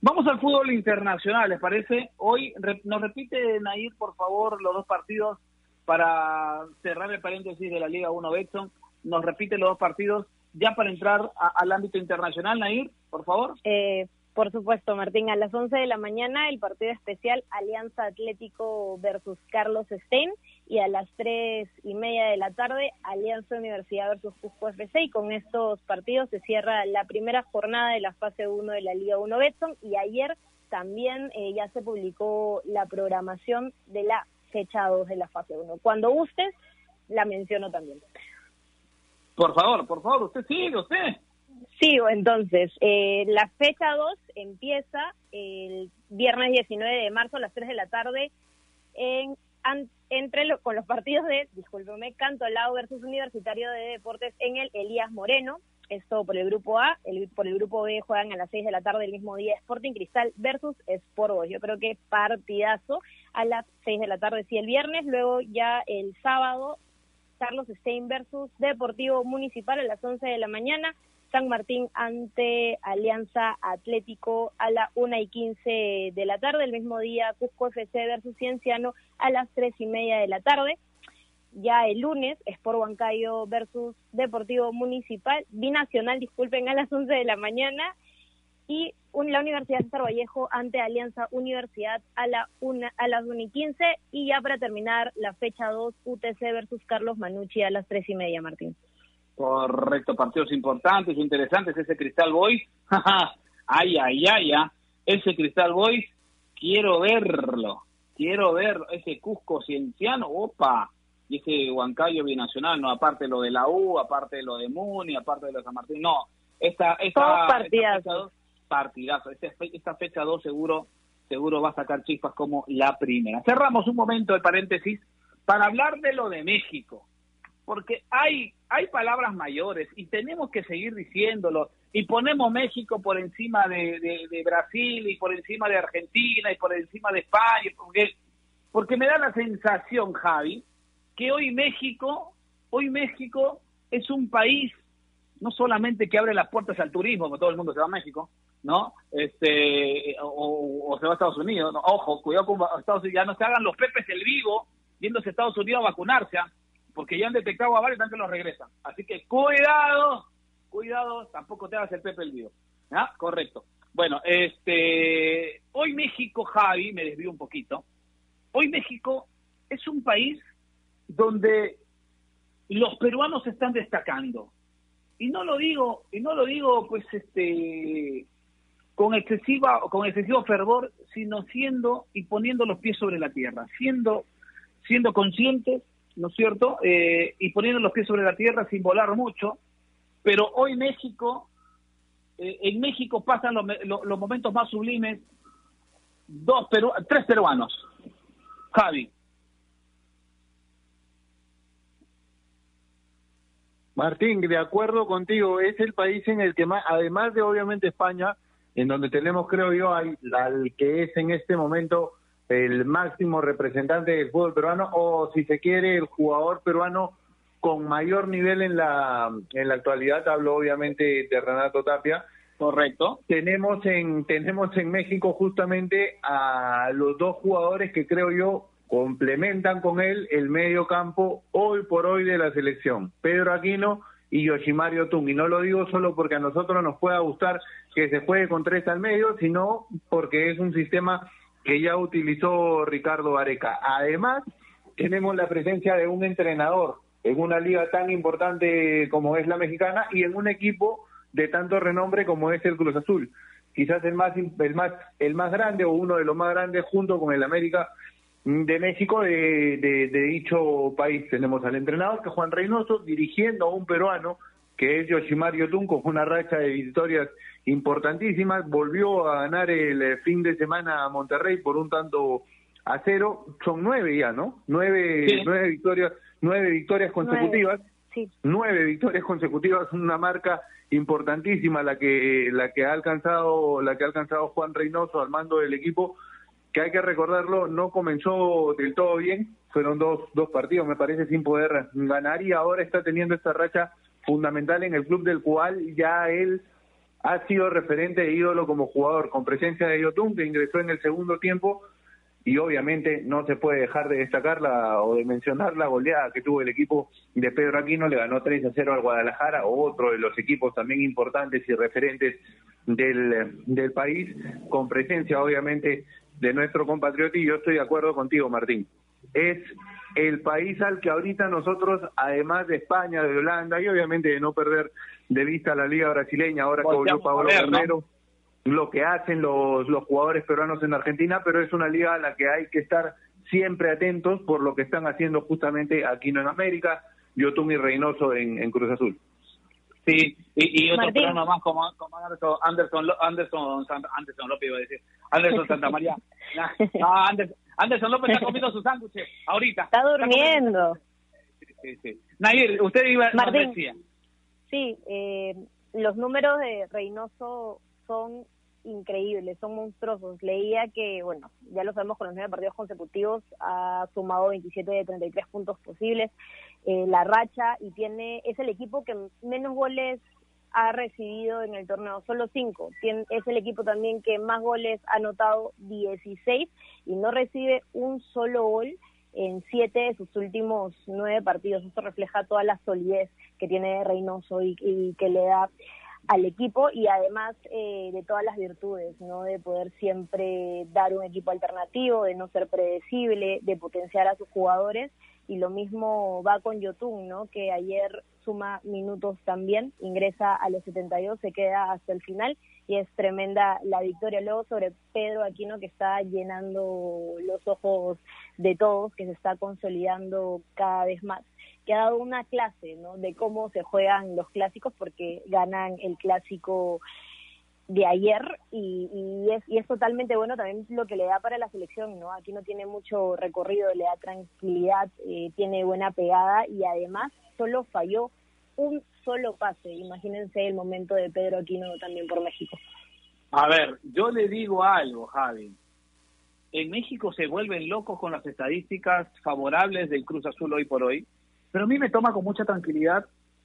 Speaker 1: Vamos al fútbol internacional, ¿les parece? Hoy nos repite Nair, por favor, los dos partidos para cerrar el paréntesis de la Liga 1 Betson. Nos repite los dos partidos ya para entrar al ámbito internacional, Nair, por favor.
Speaker 3: Eh, por supuesto, Martín, a las 11 de la mañana el partido especial Alianza Atlético versus Carlos Stein y a las 3 y media de la tarde Alianza Universidad versus Cusco FC y con estos partidos se cierra la primera jornada de la fase 1 de la Liga 1 Betson y ayer también eh, ya se publicó la programación de la fecha 2 de la fase 1. Cuando gustes, la menciono también.
Speaker 1: Por favor, por favor, usted sigue, usted.
Speaker 3: Sigo, entonces. Eh, la fecha 2 empieza el viernes 19 de marzo a las 3 de la tarde en, entre con los partidos de, discúlpeme, Cantolao versus Universitario de Deportes en el Elías Moreno. Esto por el grupo A, el, por el grupo B juegan a las 6 de la tarde el mismo día Sporting Cristal versus Sport Yo creo que partidazo a las 6 de la tarde, sí, el viernes. Luego ya el sábado Carlos Stein versus Deportivo Municipal a las 11 de la mañana. San Martín ante Alianza Atlético a la 1 y 15 de la tarde. El mismo día Cusco FC versus Cienciano a las 3 y media de la tarde. Ya el lunes, Sport Huancayo versus Deportivo Municipal, Binacional, disculpen, a las 11 de la mañana. Y la Universidad de Vallejo ante Alianza Universidad a, la una, a las 1 y 15 y ya para terminar la fecha 2 UTC versus Carlos Manucci a las 3 y media, Martín.
Speaker 1: Correcto, partidos importantes, interesantes, ese Cristal Boys, [laughs] ay, ay, ay, ay, ese Cristal Boys, quiero verlo, quiero ver ese Cusco Cienciano, opa, y ese Huancayo Binacional, no, aparte lo de la U, aparte lo de Muni, aparte de lo de San Martín, no, esta, esta,
Speaker 3: Todos
Speaker 1: partidazo. Este esta fecha 2 seguro, seguro va a sacar chispas como la primera. Cerramos un momento de paréntesis para hablar de lo de México, porque hay, hay palabras mayores y tenemos que seguir diciéndolo. Y ponemos México por encima de, de, Brasil y por encima de Argentina y por encima de España, porque, porque me da la sensación, Javi, que hoy México, hoy México es un país no solamente que abre las puertas al turismo, porque todo el mundo se va a México, ¿no? Este, o, se va a Estados Unidos, ojo, cuidado con Estados Unidos, ya no se hagan los pepes el vivo yéndose a Estados Unidos a vacunarse, ¿ah? porque ya han detectado a varios y también los regresan. Así que cuidado, cuidado, tampoco te hagas el pepe el vivo. ¿Ah? Correcto. Bueno, este, hoy México, Javi, me desvío un poquito. Hoy México es un país donde los peruanos se están destacando. Y no lo digo, y no lo digo pues este con excesiva con excesivo fervor, sino siendo y poniendo los pies sobre la tierra, siendo siendo conscientes, ¿no es cierto? Eh, y poniendo los pies sobre la tierra sin volar mucho. Pero hoy México, eh, en México pasan los, los, momentos más sublimes dos peru tres peruanos. Javi.
Speaker 2: Martín, de acuerdo contigo, es el país en el que más, además de obviamente España, en donde tenemos, creo yo, al, que es en este momento el máximo representante del fútbol peruano, o si se quiere, el jugador peruano con mayor nivel en la, en la actualidad, hablo obviamente de Renato Tapia.
Speaker 1: Correcto.
Speaker 2: Tenemos en, tenemos en México justamente a los dos jugadores que creo yo complementan con él el medio campo hoy por hoy de la selección, Pedro Aquino y Yoshimario Tung. Y no lo digo solo porque a nosotros nos pueda gustar que se juegue con tres al medio, sino porque es un sistema que ya utilizó Ricardo Areca. Además, tenemos la presencia de un entrenador en una liga tan importante como es la mexicana y en un equipo de tanto renombre como es el Cruz Azul. Quizás el más, el más, el más grande o uno de los más grandes junto con el América de México de, de, dicho país. Tenemos al entrenador que es Juan Reynoso dirigiendo a un peruano que es Yoshimario Tun con una racha de victorias importantísimas. Volvió a ganar el eh, fin de semana a Monterrey por un tanto a cero. Son nueve ya, ¿no? Nueve, nueve victorias, nueve victorias consecutivas.
Speaker 3: sí.
Speaker 2: Nueve victorias consecutivas, una marca importantísima la que la que ha alcanzado la que ha alcanzado Juan Reynoso al mando del equipo que hay que recordarlo no comenzó del todo bien fueron dos dos partidos me parece sin poder ganar y ahora está teniendo esta racha fundamental en el club del cual ya él ha sido referente e ídolo como jugador con presencia de Yotun que ingresó en el segundo tiempo y obviamente no se puede dejar de destacarla o de mencionar la goleada que tuvo el equipo de Pedro Aquino, le ganó 3 a 0 al Guadalajara, otro de los equipos también importantes y referentes del, del país, con presencia obviamente de nuestro compatriota y yo estoy de acuerdo contigo Martín. Es el país al que ahorita nosotros, además de España, de Holanda y obviamente de no perder de vista la liga brasileña, ahora que volvió Pablo Guerrero, lo que hacen los, los jugadores peruanos en Argentina, pero es una liga a la que hay que estar siempre atentos por lo que están haciendo justamente aquí en América, Yotun y Reynoso en, en Cruz Azul.
Speaker 1: Sí, y, y otro programa más como, como Anderson, Anderson, Anderson, Anderson López iba a decir, Anderson Santa María. [laughs] No, Anderson, Anderson López está comiendo su sándwich ahorita.
Speaker 3: Está durmiendo.
Speaker 1: Sí, sí. Nair, usted iba a decir.
Speaker 3: Sí, eh, los números de Reynoso son increíbles, son monstruosos. Leía que, bueno, ya lo sabemos con los nueve partidos consecutivos, ha sumado 27 de 33 puntos posibles, eh, la racha y tiene es el equipo que menos goles ha recibido en el torneo, solo cinco. es el equipo también que más goles ha anotado, 16, y no recibe un solo gol en siete de sus últimos nueve partidos. Esto refleja toda la solidez que tiene Reynoso y, y que le da al equipo y además eh, de todas las virtudes, ¿no? De poder siempre dar un equipo alternativo, de no ser predecible, de potenciar a sus jugadores y lo mismo va con Yotun, ¿no? Que ayer suma minutos también, ingresa a los 72, se queda hasta el final y es tremenda la victoria. Luego sobre Pedro Aquino que está llenando los ojos de todos, que se está consolidando cada vez más que ha dado una clase ¿no? de cómo se juegan los clásicos porque ganan el clásico de ayer y, es, y es totalmente bueno también lo que le da para la selección, ¿no? Aquí no tiene mucho recorrido, le da tranquilidad, eh, tiene buena pegada y además solo falló un solo pase. Imagínense el momento de Pedro Aquino también por México.
Speaker 1: A ver, yo le digo algo, Javi. En México se vuelven locos con las estadísticas favorables del Cruz Azul hoy por hoy pero a mí me toma con mucha tranquilidad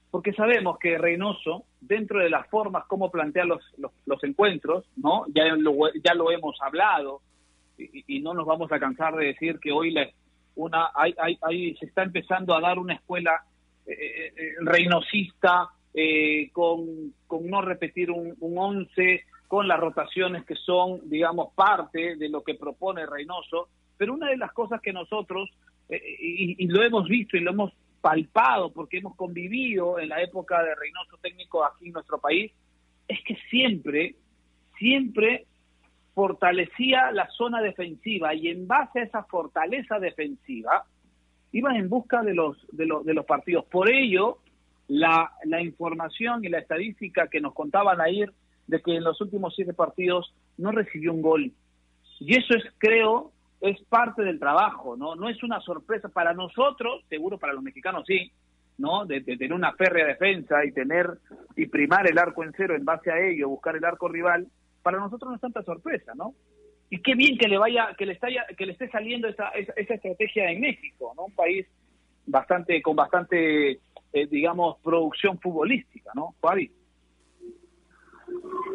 Speaker 1: porque sabemos que Reynoso, dentro de las formas como plantea los, los, encuentros, ¿no? Ya lo, ya lo hemos hablado y, no nos vamos a cansar de decir que hoy la, una, hay, hay, se está empezando a dar una escuela eh, eh, eh reinosista eh, con, con no repetir un, un once, con las rotaciones que son, digamos, parte de lo que propone Reynoso. Pero una de las cosas que nosotros, y, y, lo hemos visto y lo hemos palpado, porque hemos convivido en la época de Reynoso técnico aquí en nuestro país, es que siempre, siempre fortalecía la zona defensiva y en base a esa fortaleza defensiva iban en busca de los, de los, de los partidos. Por ello, la, la información y la estadística que nos contaban ayer de que en los últimos siete partidos no recibió un gol. Y eso es, creo, es parte del trabajo, ¿no? No es una sorpresa para nosotros, seguro para los mexicanos sí, ¿no? De, tener una férrea defensa y tener y primar el arco en cero en base a ello, buscar el arco rival, para nosotros no es tanta sorpresa, ¿no? Y qué bien que le vaya, que le esté, que le esté saliendo esa, esa, estrategia en México, ¿no? Un país bastante, con bastante, eh, digamos, producción futbolística, ¿no? Fabi.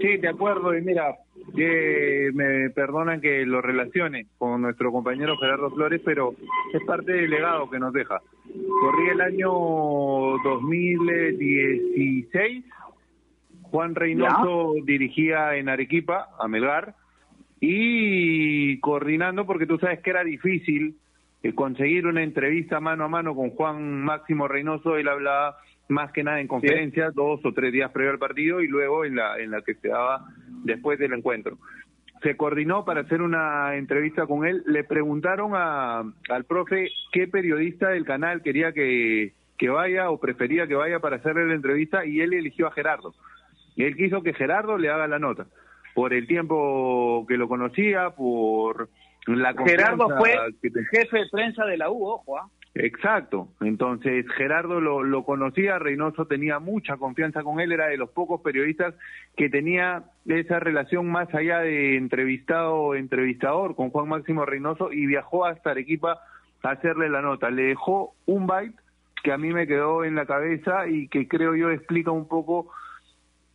Speaker 2: Sí, de acuerdo. Y mira, que me perdonan que lo relacione con nuestro compañero Gerardo Flores, pero es parte del legado que nos deja. Corrí el año 2016, Juan Reynoso dirigía en Arequipa, a Melgar, y coordinando, porque tú sabes que era difícil eh, conseguir una entrevista mano a mano con Juan Máximo Reynoso, él hablaba más que nada en conferencias, dos o tres días previo al partido y luego en la, en la que se daba después del encuentro. Se coordinó para hacer una entrevista con él. Le preguntaron a, al profe qué periodista del canal quería que, que vaya o prefería que vaya para hacerle la entrevista y él eligió a Gerardo. Y él quiso que Gerardo le haga la nota. Por el tiempo que lo conocía, por la
Speaker 1: Gerardo fue jefe de prensa de la U, ojo. ¿ah?
Speaker 2: Exacto. Entonces, Gerardo lo, lo conocía, Reynoso tenía mucha confianza con él, era de los pocos periodistas que tenía esa relación más allá de entrevistado-entrevistador con Juan Máximo Reynoso y viajó hasta Arequipa a hacerle la nota. Le dejó un byte que a mí me quedó en la cabeza y que creo yo explica un poco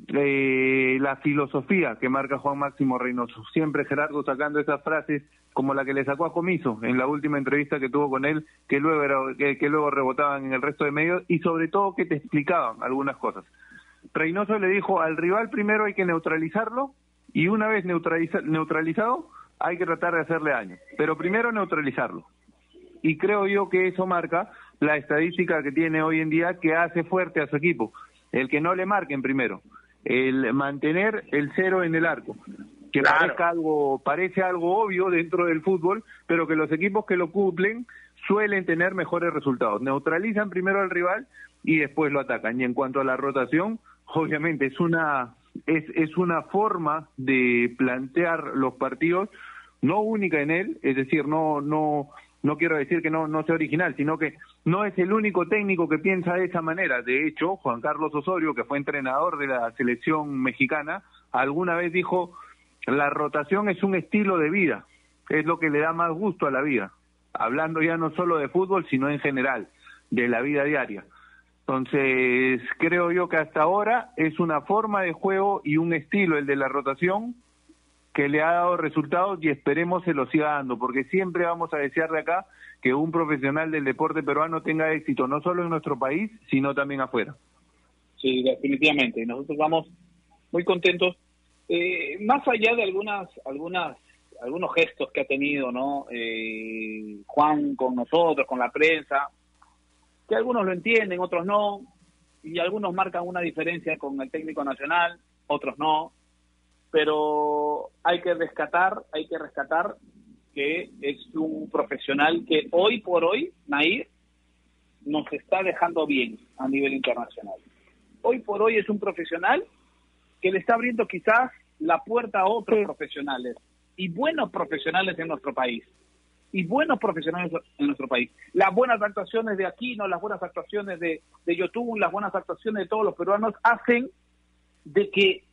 Speaker 2: eh, la filosofía que marca Juan Máximo Reynoso. Siempre Gerardo sacando esas frases como la que le sacó a Comiso en la última entrevista que tuvo con él, que luego, que, luego rebotaban en el resto de medios y sobre todo que te explicaban algunas cosas. Reynoso le dijo al rival primero hay que neutralizarlo y una vez neutralizado hay que tratar de hacerle daño, pero primero neutralizarlo. Y creo yo que eso marca la estadística que tiene hoy en día que hace fuerte a su equipo, el que no le marquen primero el mantener el cero en el arco que parezca algo parece algo obvio dentro del fútbol pero que los equipos que lo cumplen suelen tener mejores resultados. Neutralizan primero al rival y después lo atacan. Y en cuanto a la rotación obviamente es una es, es una forma de plantear los partidos no única en él es decir no no no quiero decir que no, no sea original, sino que no es el único técnico que piensa de esa manera. De hecho, Juan Carlos Osorio, que fue entrenador de la selección mexicana, alguna vez dijo, la rotación es un estilo de vida, es lo que le da más gusto a la vida, hablando ya no solo de fútbol, sino en general, de la vida diaria. Entonces, creo yo que hasta ahora es una forma de juego y un estilo el de la rotación que le ha dado resultados y esperemos se lo siga dando, porque siempre vamos a desear de acá que un profesional del deporte peruano tenga éxito, no solo en nuestro país, sino también afuera.
Speaker 1: Sí, definitivamente. Nosotros vamos muy contentos. Eh, más allá de algunas, algunas, algunos gestos que ha tenido, ¿no? Eh, Juan con nosotros, con la prensa, que algunos lo entienden, otros no, y algunos marcan una diferencia con el técnico nacional, otros no pero hay que rescatar, hay que rescatar que es un profesional que hoy por hoy, Nair, nos está dejando bien a nivel internacional. Hoy por hoy es un profesional que le está abriendo quizás la puerta a otros profesionales y buenos profesionales en nuestro país. Y buenos profesionales en nuestro país. Las buenas actuaciones de Aquino, las buenas actuaciones de, de YouTube, las buenas actuaciones de todos los peruanos hacen de que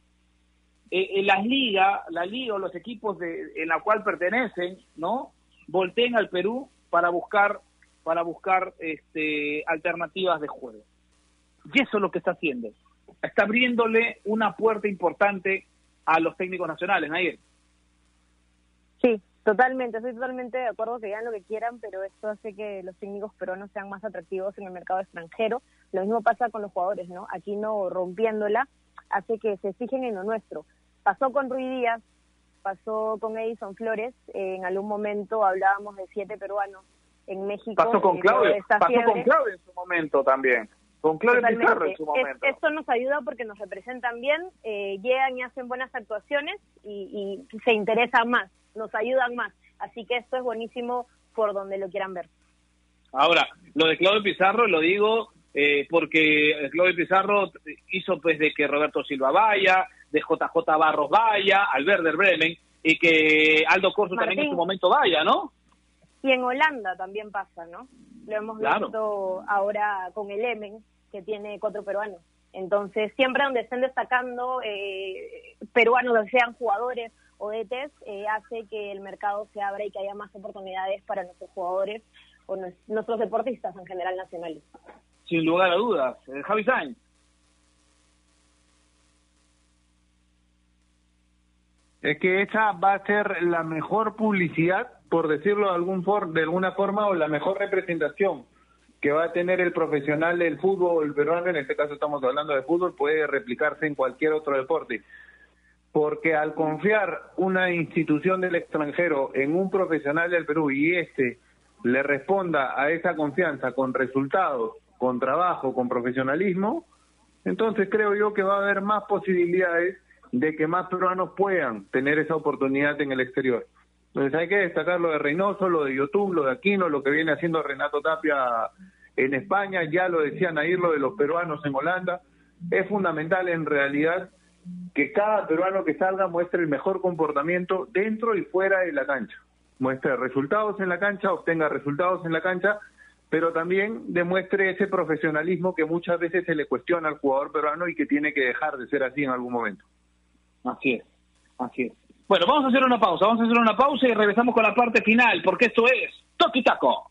Speaker 1: eh, las ligas, la liga o los equipos de, en la cual pertenecen, ¿no? Volteen al Perú para buscar para buscar este, alternativas de juego. Y eso es lo que está haciendo. Está abriéndole una puerta importante a los técnicos nacionales, Nair.
Speaker 3: Sí, totalmente. Estoy totalmente de acuerdo que hagan lo que quieran, pero esto hace que los técnicos peruanos sean más atractivos en el mercado extranjero. Lo mismo pasa con los jugadores, ¿no? Aquí no rompiéndola hace que se fijen en lo nuestro. Pasó con Rui Díaz, pasó con Edison Flores, en algún momento hablábamos de siete peruanos en México.
Speaker 1: Pasó con Claudio, pasó con Claudio en su momento también. Con Claudio Pizarro en su momento.
Speaker 3: esto nos ayuda porque nos representan bien, eh, llegan y hacen buenas actuaciones y, se interesan más, nos ayudan más. Así que esto es buenísimo por donde lo quieran ver.
Speaker 1: Ahora, lo de Claudio Pizarro lo digo eh, porque Claudio Pizarro hizo pues de que Roberto Silva vaya, de JJ Barros vaya, al Werder Bremen, y que Aldo Corso también en su momento vaya, ¿no?
Speaker 3: Y en Holanda también pasa, ¿no? Lo hemos visto ahora con el Emen, que tiene cuatro peruanos. Entonces, siempre donde estén destacando eh, peruanos, sean jugadores o DTs, eh, hace que el mercado se abra y que haya más oportunidades para nuestros jugadores o nuestros deportistas en general nacionales.
Speaker 1: Sin lugar a dudas. Eh, Javi Sainz.
Speaker 2: Es que esa va a ser la mejor publicidad, por decirlo de, algún for de alguna forma, o la mejor representación que va a tener el profesional del fútbol peruano, en este caso estamos hablando de fútbol, puede replicarse en cualquier otro deporte. Porque al confiar una institución del extranjero en un profesional del Perú y este le responda a esa confianza con resultados, con trabajo, con profesionalismo, entonces creo yo que va a haber más posibilidades de que más peruanos puedan tener esa oportunidad en el exterior. Entonces hay que destacar lo de Reynoso, lo de YouTube, lo de Aquino, lo que viene haciendo Renato Tapia en España, ya lo decían ahí lo de los peruanos en Holanda. Es fundamental en realidad que cada peruano que salga muestre el mejor comportamiento dentro y fuera de la cancha. Muestre resultados en la cancha, obtenga resultados en la cancha pero también demuestre ese profesionalismo que muchas veces se le cuestiona al jugador peruano y que tiene que dejar de ser así en algún momento.
Speaker 1: Así es, así es. Bueno, vamos a hacer una pausa, vamos a hacer una pausa y regresamos con la parte final, porque esto es Toki Taco.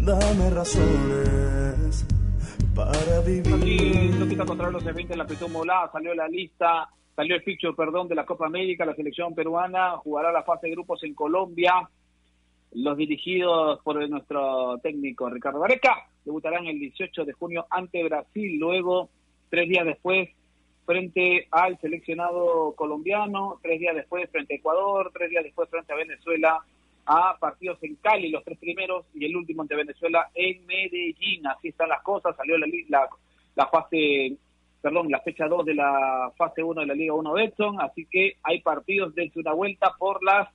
Speaker 4: dame razones para vivir.
Speaker 1: Aquí, quita contra los eventos la Petón Molá, salió la lista, salió el picture, perdón, de la Copa América, la selección peruana jugará la fase de grupos en Colombia. Los dirigidos por nuestro técnico Ricardo Vareca debutarán el 18 de junio ante Brasil, luego tres días después frente al seleccionado colombiano, tres días después frente a Ecuador, tres días después frente a Venezuela a partidos en Cali, los tres primeros, y el último ante Venezuela en Medellín. Así están las cosas, salió la, la, fase, perdón, la fecha 2 de la fase 1 de la Liga 1 Betson, así que hay partidos de una vuelta por las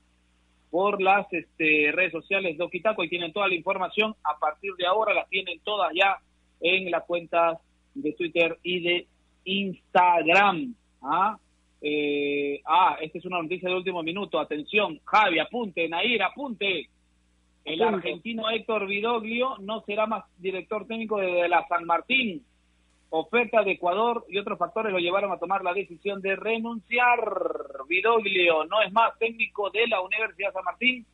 Speaker 1: por las este, redes sociales de Okitaco y tienen toda la información. A partir de ahora las tienen todas ya en las cuentas de Twitter y de Instagram. ¿ah? Eh, ah, esta es una noticia de último minuto. Atención, Javi, apunte, Nair, apunte. El argentino Héctor Vidoglio no será más director técnico de la San Martín. Oferta de Ecuador y otros factores lo llevaron a tomar la decisión de renunciar. Vidoglio no es más técnico de la Universidad San Martín,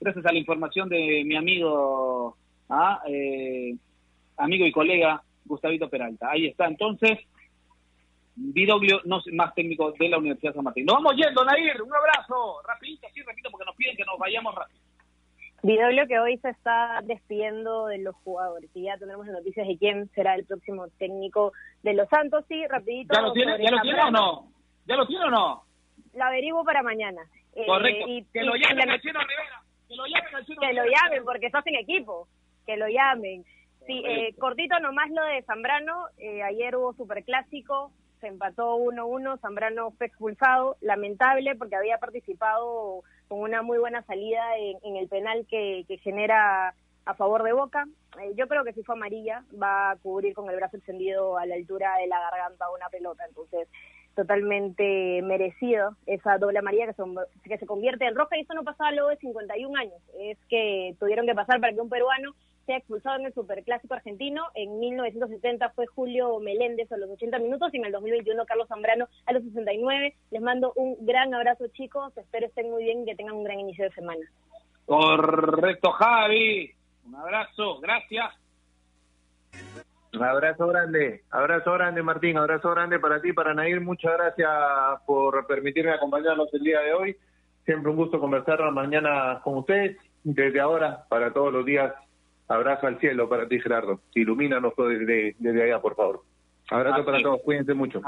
Speaker 1: gracias a la información de mi amigo, ah, eh, amigo y colega Gustavito Peralta. Ahí está entonces Vidoglio, no más técnico de la Universidad San Martín. Nos vamos yendo, Nair, un abrazo, rapidito, sí, repito, porque nos piden que nos vayamos rápido.
Speaker 3: Vidoglio que hoy se está despidiendo de los jugadores y ya tendremos noticias de quién será el próximo técnico de los Santos. Sí, rapidito.
Speaker 1: ¿Ya lo tiene, ¿ya lo tiene o no? ¿Ya lo tiene o no?
Speaker 3: La averiguo para mañana.
Speaker 1: Eh, Correcto. y, que, lo llamen al Chino Rivera. Que lo llamen al Chino
Speaker 3: Que lo llamen porque estás en equipo. Que lo llamen. Sí, eh, cortito nomás lo de Zambrano. Eh, ayer hubo superclásico empató 1-1, Zambrano fue expulsado, lamentable porque había participado con una muy buena salida en, el penal que, genera a favor de Boca. Eh, yo creo que si fue amarilla va a cubrir con el brazo extendido a la altura de la garganta una pelota, entonces totalmente merecido esa doble amarilla que se, que se convierte en roja. Y eso no pasaba luego de 51 años, es que tuvieron que pasar para que un peruano ha expulsado en el Superclásico argentino. En 1970 fue Julio Meléndez a los 80 minutos y en el 2021 Carlos Zambrano a los 69. Les mando un gran abrazo, chicos. Espero estén muy bien y que tengan un gran inicio de semana.
Speaker 1: Correcto, Javi. Un abrazo. Gracias.
Speaker 2: Un abrazo grande, abrazo grande Martín, abrazo grande para ti, para Nair, muchas gracias por permitirme acompañarnos el día de hoy. Siempre un gusto conversar mañana con ustedes. Desde ahora, para todos los días, Abrazo al cielo para ti, Gerardo. Ilumínanos desde, desde allá, por favor. Abrazo para todos, cuídense mucho.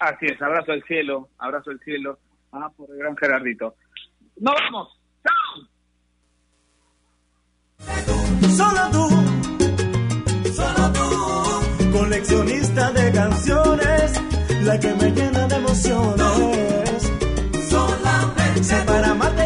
Speaker 1: así es, abrazo al cielo, abrazo al cielo. Ah, por el gran Gerardito. ¡Nos vamos! ¡Chao!
Speaker 4: Solo tú, solo tú, coleccionista de canciones, la que me llena de emociones. Solamente para amarte